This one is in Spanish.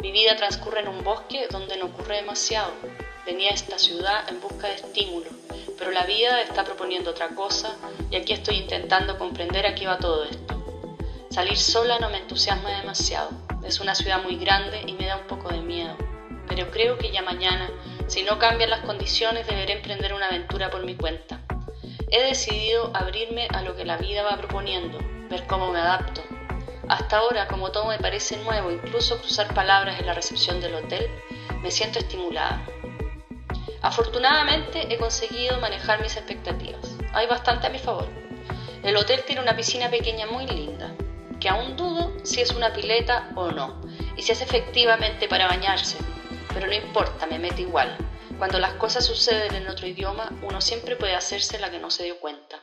Mi vida transcurre en un bosque donde no ocurre demasiado. Venía a esta ciudad en busca de estímulo, pero la vida está proponiendo otra cosa y aquí estoy intentando comprender a qué va todo esto. Salir sola no me entusiasma demasiado. Es una ciudad muy grande y me da un poco de miedo. Pero creo que ya mañana, si no cambian las condiciones, deberé emprender una aventura por mi cuenta. He decidido abrirme a lo que la vida va proponiendo, ver cómo me adapto. Hasta ahora, como todo me parece nuevo, incluso cruzar palabras en la recepción del hotel, me siento estimulada. Afortunadamente he conseguido manejar mis expectativas. Hay bastante a mi favor. El hotel tiene una piscina pequeña muy linda, que aún dudo si es una pileta o no, y si es efectivamente para bañarse, pero no importa, me mete igual. Cuando las cosas suceden en otro idioma, uno siempre puede hacerse la que no se dio cuenta.